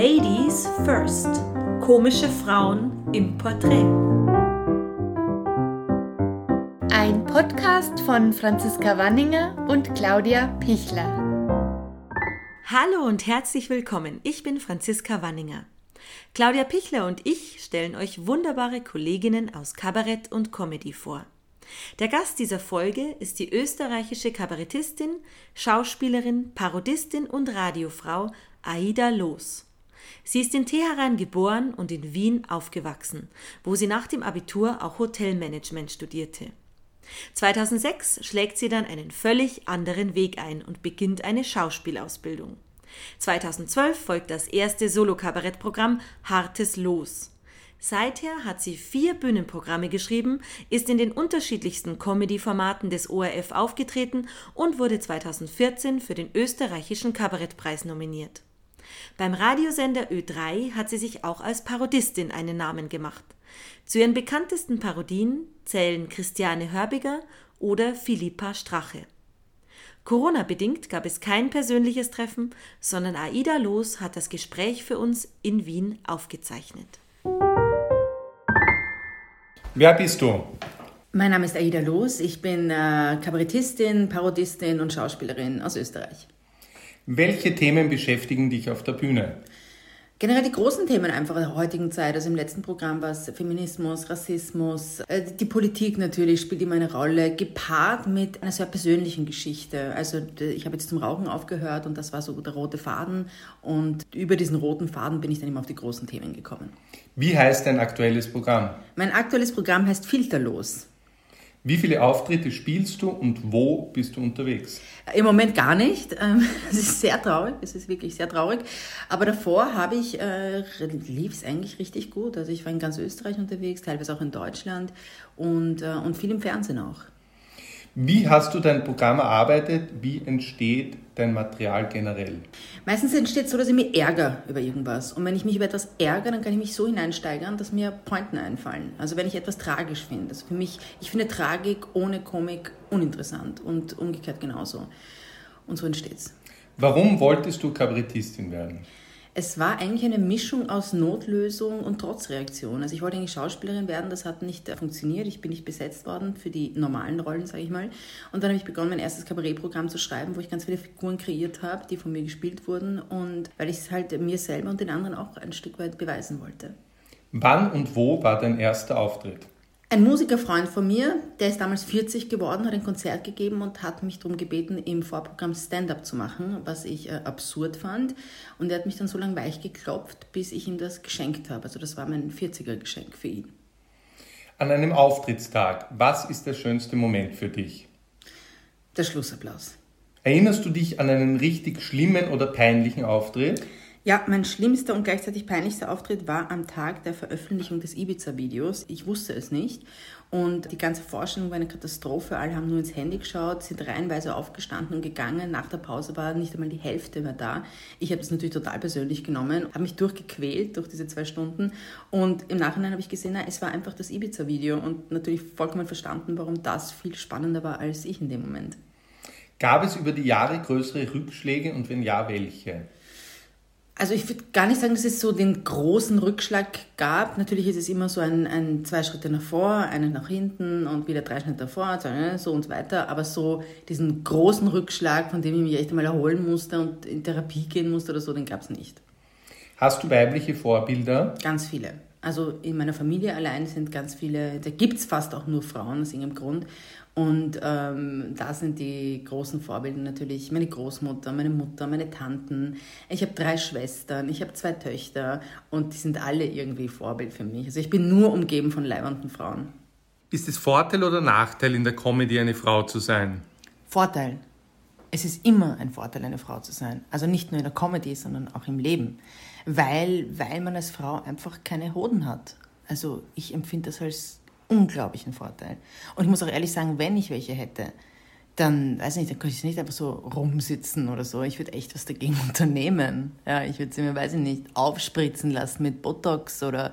Ladies First. Komische Frauen im Porträt. Ein Podcast von Franziska Wanninger und Claudia Pichler. Hallo und herzlich willkommen. Ich bin Franziska Wanninger. Claudia Pichler und ich stellen euch wunderbare Kolleginnen aus Kabarett und Comedy vor. Der Gast dieser Folge ist die österreichische Kabarettistin, Schauspielerin, Parodistin und Radiofrau Aida Loos. Sie ist in Teheran geboren und in Wien aufgewachsen, wo sie nach dem Abitur auch Hotelmanagement studierte. 2006 schlägt sie dann einen völlig anderen Weg ein und beginnt eine Schauspielausbildung. 2012 folgt das erste Solo-Kabarettprogramm Hartes Los. Seither hat sie vier Bühnenprogramme geschrieben, ist in den unterschiedlichsten Comedy-Formaten des ORF aufgetreten und wurde 2014 für den österreichischen Kabarettpreis nominiert. Beim Radiosender Ö3 hat sie sich auch als Parodistin einen Namen gemacht. Zu ihren bekanntesten Parodien zählen Christiane Hörbiger oder Philippa Strache. Corona-bedingt gab es kein persönliches Treffen, sondern Aida Los hat das Gespräch für uns in Wien aufgezeichnet. Wer bist du? Mein Name ist Aida Los. Ich bin äh, Kabarettistin, Parodistin und Schauspielerin aus Österreich. Welche Themen beschäftigen dich auf der Bühne? Generell die großen Themen einfach der heutigen Zeit. Also im letzten Programm war es Feminismus, Rassismus, äh, die Politik natürlich spielt immer eine Rolle, gepaart mit einer sehr persönlichen Geschichte. Also ich habe jetzt zum Rauchen aufgehört und das war so der rote Faden und über diesen roten Faden bin ich dann immer auf die großen Themen gekommen. Wie heißt dein aktuelles Programm? Mein aktuelles Programm heißt Filterlos. Wie viele Auftritte spielst du und wo bist du unterwegs? Im Moment gar nicht. Ähm, es ist sehr traurig, es ist wirklich sehr traurig. Aber davor habe ich, äh, lief es eigentlich richtig gut. Also ich war in ganz Österreich unterwegs, teilweise auch in Deutschland und, äh, und viel im Fernsehen auch. Wie hast du dein Programm erarbeitet? Wie entsteht dein Material generell? Meistens entsteht es so, dass ich mich ärgere über irgendwas. Und wenn ich mich über etwas ärgere, dann kann ich mich so hineinsteigern, dass mir Pointen einfallen. Also wenn ich etwas tragisch finde. Also für mich, ich finde Tragik ohne Komik uninteressant und umgekehrt genauso. Und so entsteht es. Warum wolltest du Kabarettistin werden? Es war eigentlich eine Mischung aus Notlösung und Trotzreaktion. Also ich wollte eigentlich Schauspielerin werden, das hat nicht funktioniert. Ich bin nicht besetzt worden für die normalen Rollen, sage ich mal. Und dann habe ich begonnen, mein erstes Kabarettprogramm zu schreiben, wo ich ganz viele Figuren kreiert habe, die von mir gespielt wurden. Und weil ich es halt mir selber und den anderen auch ein Stück weit beweisen wollte. Wann und wo war dein erster Auftritt? Ein Musikerfreund von mir, der ist damals 40 geworden, hat ein Konzert gegeben und hat mich darum gebeten, im Vorprogramm Stand-up zu machen, was ich äh, absurd fand. Und er hat mich dann so lange weich geklopft, bis ich ihm das geschenkt habe. Also das war mein 40er-Geschenk für ihn. An einem Auftrittstag, was ist der schönste Moment für dich? Der Schlussapplaus. Erinnerst du dich an einen richtig schlimmen oder peinlichen Auftritt? Ja, mein schlimmster und gleichzeitig peinlichster Auftritt war am Tag der Veröffentlichung des Ibiza-Videos. Ich wusste es nicht und die ganze Vorstellung war eine Katastrophe. Alle haben nur ins Handy geschaut, sind reihenweise aufgestanden und gegangen. Nach der Pause war nicht einmal die Hälfte mehr da. Ich habe das natürlich total persönlich genommen, habe mich durchgequält durch diese zwei Stunden und im Nachhinein habe ich gesehen, na, es war einfach das Ibiza-Video und natürlich vollkommen verstanden, warum das viel spannender war als ich in dem Moment. Gab es über die Jahre größere Rückschläge und wenn ja, welche? Also ich würde gar nicht sagen, dass es so den großen Rückschlag gab. Natürlich ist es immer so ein, ein zwei Schritte nach vor, einen nach hinten und wieder drei Schritte nach vor, so und so weiter. Aber so diesen großen Rückschlag, von dem ich mich echt einmal erholen musste und in Therapie gehen musste oder so, den gab es nicht. Hast du weibliche Vorbilder? Ganz viele. Also in meiner Familie allein sind ganz viele, da gibt es fast auch nur Frauen aus irgendeinem Grund. Und ähm, da sind die großen Vorbilder natürlich meine Großmutter, meine Mutter, meine Tanten. Ich habe drei Schwestern, ich habe zwei Töchter und die sind alle irgendwie Vorbild für mich. Also ich bin nur umgeben von leibenden Frauen. Ist es Vorteil oder Nachteil in der Comedy eine Frau zu sein? Vorteil. Es ist immer ein Vorteil, eine Frau zu sein. Also nicht nur in der Comedy, sondern auch im Leben. Weil, weil man als Frau einfach keine Hoden hat. Also ich empfinde das als unglaublichen Vorteil. Und ich muss auch ehrlich sagen, wenn ich welche hätte, dann, weiß ich nicht, dann könnte ich nicht einfach so rumsitzen oder so. Ich würde echt was dagegen unternehmen. Ja, ich würde sie mir, weiß ich nicht, aufspritzen lassen mit Botox oder,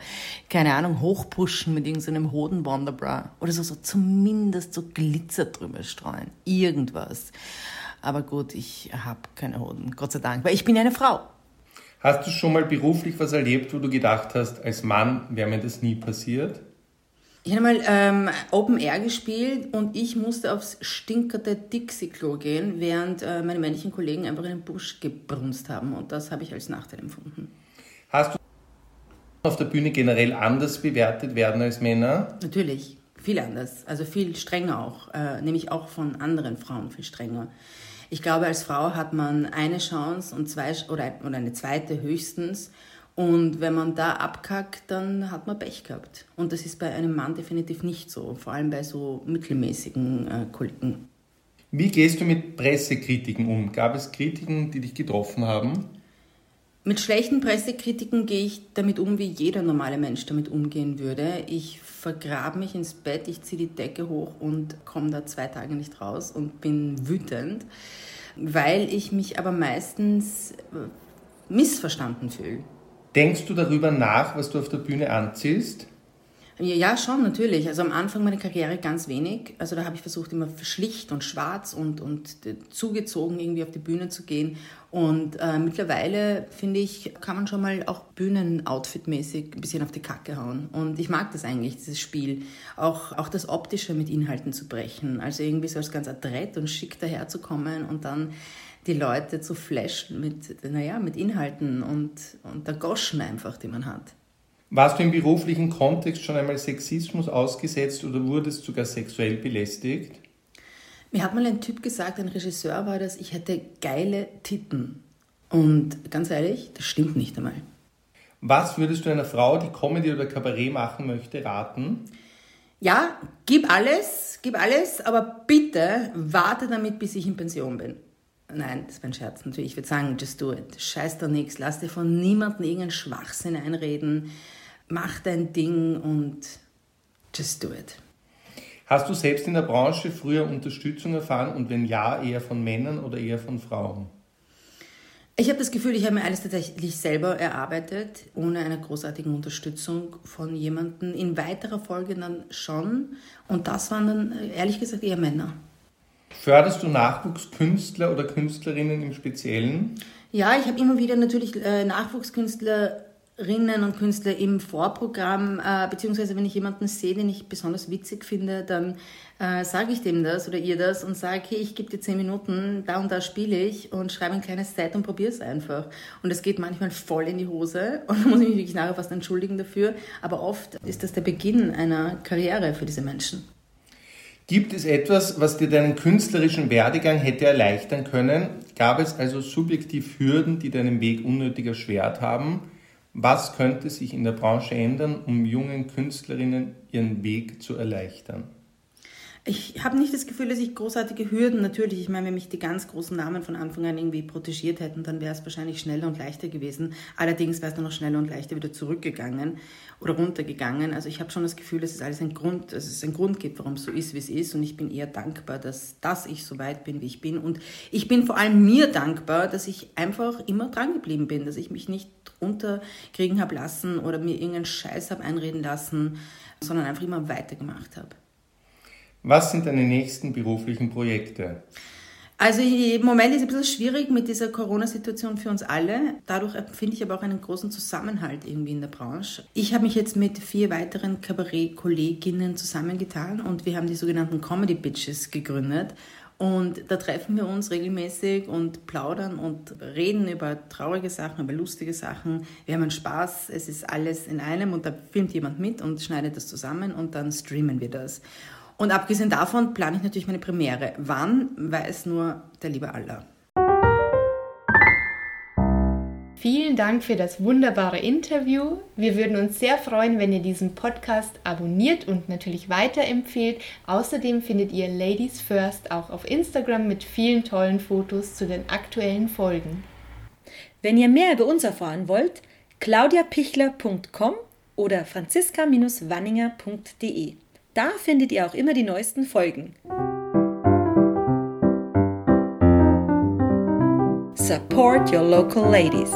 keine Ahnung, hochpushen mit irgendeinem Hoden-Wonderbra. Oder so, so zumindest so Glitzer drüber streuen. Irgendwas. Aber gut, ich habe keine Hoden, Gott sei Dank, weil ich bin eine Frau. Hast du schon mal beruflich was erlebt, wo du gedacht hast, als Mann wäre mir das nie passiert? Ich habe mal ähm, Open Air gespielt und ich musste aufs stinkerte Dixie-Klo gehen, während äh, meine männlichen Kollegen einfach in den Busch gebrunst haben. Und das habe ich als Nachteil empfunden. Hast du auf der Bühne generell anders bewertet werden als Männer? Natürlich, viel anders. Also viel strenger auch. Äh, nämlich auch von anderen Frauen viel strenger. Ich glaube, als Frau hat man eine Chance und zwei oder, oder eine zweite höchstens. Und wenn man da abkackt, dann hat man Pech gehabt. Und das ist bei einem Mann definitiv nicht so, vor allem bei so mittelmäßigen äh, Kollegen. Wie gehst du mit Pressekritiken um? Gab es Kritiken, die dich getroffen haben? Mit schlechten Pressekritiken gehe ich damit um, wie jeder normale Mensch damit umgehen würde. Ich vergrabe mich ins Bett, ich ziehe die Decke hoch und komme da zwei Tage nicht raus und bin wütend, weil ich mich aber meistens äh, missverstanden fühle. Denkst du darüber nach, was du auf der Bühne anziehst? Ja, schon, natürlich. Also am Anfang meiner Karriere ganz wenig. Also da habe ich versucht, immer schlicht und schwarz und, und zugezogen irgendwie auf die Bühne zu gehen. Und äh, mittlerweile, finde ich, kann man schon mal auch Bühnenoutfit-mäßig ein bisschen auf die Kacke hauen. Und ich mag das eigentlich, dieses Spiel. Auch, auch das Optische mit Inhalten zu brechen. Also irgendwie so als ganz adrett und schick daherzukommen und dann die Leute zu flashen mit, naja, mit Inhalten und, und der Goschen einfach, die man hat. Warst du im beruflichen Kontext schon einmal Sexismus ausgesetzt oder wurdest sogar sexuell belästigt? Mir hat mal ein Typ gesagt, ein Regisseur war das, ich hätte geile Titten. Und ganz ehrlich, das stimmt nicht einmal. Was würdest du einer Frau, die Comedy oder Kabarett machen möchte, raten? Ja, gib alles, gib alles, aber bitte warte damit, bis ich in Pension bin. Nein, das ist mein Scherz natürlich. Ich würde sagen, just do it. Scheiß da nichts. Lass dir von niemandem irgendeinen Schwachsinn einreden. Mach dein Ding und just do it. Hast du selbst in der Branche früher Unterstützung erfahren und wenn ja, eher von Männern oder eher von Frauen? Ich habe das Gefühl, ich habe mir alles tatsächlich selber erarbeitet, ohne eine großartige Unterstützung von jemandem. In weiterer Folge dann schon. Und das waren dann ehrlich gesagt eher Männer. Förderst du Nachwuchskünstler oder Künstlerinnen im Speziellen? Ja, ich habe immer wieder natürlich äh, Nachwuchskünstlerinnen und Künstler im Vorprogramm, äh, beziehungsweise wenn ich jemanden sehe, den ich besonders witzig finde, dann äh, sage ich dem das oder ihr das und sage, hey, ich gebe dir zehn Minuten, da und da spiele ich und schreibe ein kleines Set und probiere es einfach. Und es geht manchmal voll in die Hose und da muss ich mich wirklich nachher fast entschuldigen dafür, aber oft ist das der Beginn einer Karriere für diese Menschen. Gibt es etwas, was dir deinen künstlerischen Werdegang hätte erleichtern können? Gab es also subjektiv Hürden, die deinen Weg unnötig erschwert haben? Was könnte sich in der Branche ändern, um jungen Künstlerinnen ihren Weg zu erleichtern? Ich habe nicht das Gefühl, dass ich großartige Hürden, natürlich, ich meine, wenn mich die ganz großen Namen von Anfang an irgendwie protegiert hätten, dann wäre es wahrscheinlich schneller und leichter gewesen. Allerdings wäre es dann noch schneller und leichter wieder zurückgegangen oder runtergegangen. Also ich habe schon das Gefühl, dass es alles ein Grund, dass es einen Grund gibt, warum es so ist, wie es ist. Und ich bin eher dankbar, dass, dass ich so weit bin, wie ich bin. Und ich bin vor allem mir dankbar, dass ich einfach immer dran geblieben bin, dass ich mich nicht runterkriegen habe lassen oder mir irgendeinen Scheiß habe einreden lassen, sondern einfach immer weitergemacht habe. Was sind deine nächsten beruflichen Projekte? Also im Moment ist es ein bisschen schwierig mit dieser Corona-Situation für uns alle. Dadurch finde ich aber auch einen großen Zusammenhalt irgendwie in der Branche. Ich habe mich jetzt mit vier weiteren Kabarett-Kolleginnen zusammengetan und wir haben die sogenannten Comedy Bitches gegründet. Und da treffen wir uns regelmäßig und plaudern und reden über traurige Sachen, über lustige Sachen. Wir haben einen Spaß, es ist alles in einem und da filmt jemand mit und schneidet das zusammen und dann streamen wir das. Und abgesehen davon plane ich natürlich meine Premiere. Wann, weiß nur der liebe Allah. Vielen Dank für das wunderbare Interview. Wir würden uns sehr freuen, wenn ihr diesen Podcast abonniert und natürlich weiterempfehlt. Außerdem findet ihr Ladies First auch auf Instagram mit vielen tollen Fotos zu den aktuellen Folgen. Wenn ihr mehr über uns erfahren wollt, claudiapichler.com oder franziska-wanninger.de. Da findet ihr auch immer die neuesten Folgen. Support your local ladies.